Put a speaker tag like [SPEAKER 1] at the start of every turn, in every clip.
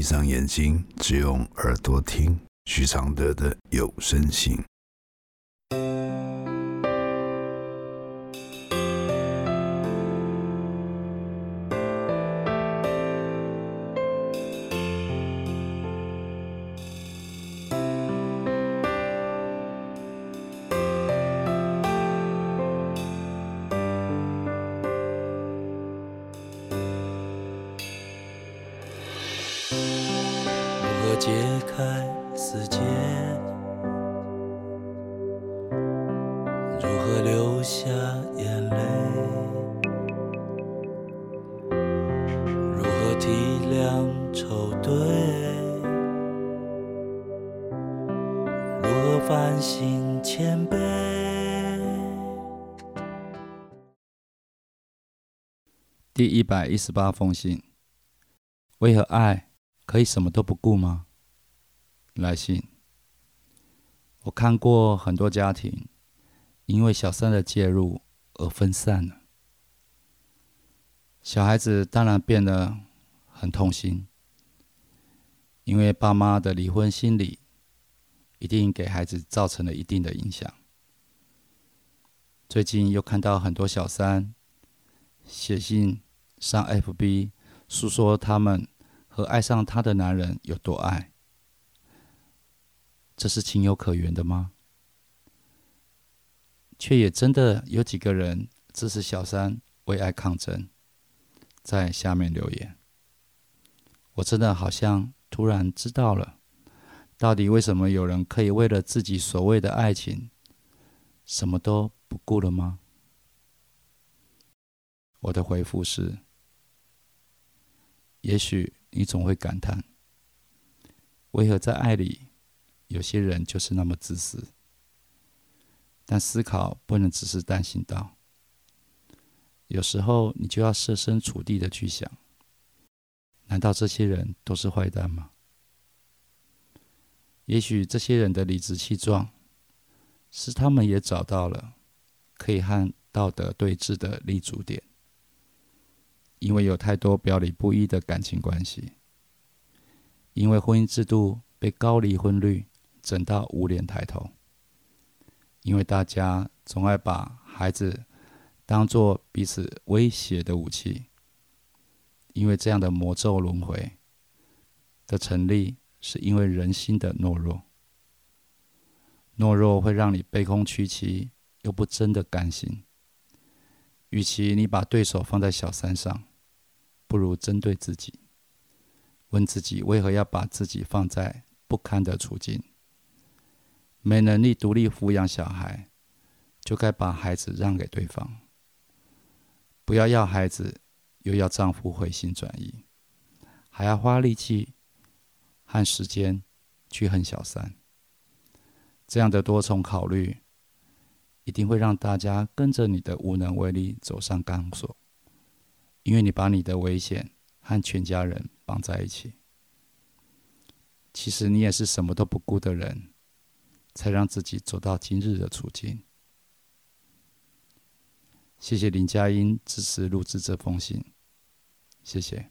[SPEAKER 1] 闭上眼睛，只用耳朵听徐常德的有声信。
[SPEAKER 2] 解开死结，如何流下眼泪？如何体谅愁对？如何反省谦卑？
[SPEAKER 3] 第一百一十八封信：为何爱可以什么都不顾吗？来信，我看过很多家庭因为小三的介入而分散了，小孩子当然变得很痛心，因为爸妈的离婚心理一定给孩子造成了一定的影响。最近又看到很多小三写信上 FB，诉说他们和爱上他的男人有多爱。这是情有可原的吗？却也真的有几个人支持小三为爱抗争，在下面留言。我真的好像突然知道了，到底为什么有人可以为了自己所谓的爱情，什么都不顾了吗？我的回复是：也许你总会感叹，为何在爱里？有些人就是那么自私，但思考不能只是单行道。有时候你就要设身处地的去想：难道这些人都是坏蛋吗？也许这些人的理直气壮，是他们也找到了可以和道德对峙的立足点。因为有太多表里不一的感情关系，因为婚姻制度被高离婚率。整到无脸抬头，因为大家总爱把孩子当做彼此威胁的武器。因为这样的魔咒轮回的成立，是因为人心的懦弱。懦弱会让你卑躬屈膝，又不真的甘心。与其你把对手放在小三上，不如针对自己，问自己为何要把自己放在不堪的处境。没能力独立抚养小孩，就该把孩子让给对方。不要要孩子，又要丈夫回心转意，还要花力气和时间去恨小三。这样的多重考虑，一定会让大家跟着你的无能为力走上钢索，因为你把你的危险和全家人绑在一起。其实你也是什么都不顾的人。才让自己走到今日的处境。谢谢林佳音支持录制这封信，谢谢。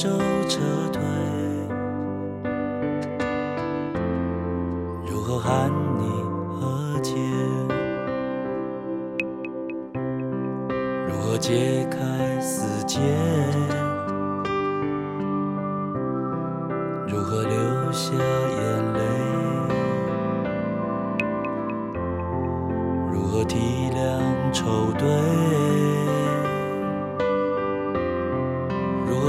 [SPEAKER 2] 手撤退？如何喊你和解？如何解开死结？
[SPEAKER 3] 如何流下眼泪？如何体谅愁对？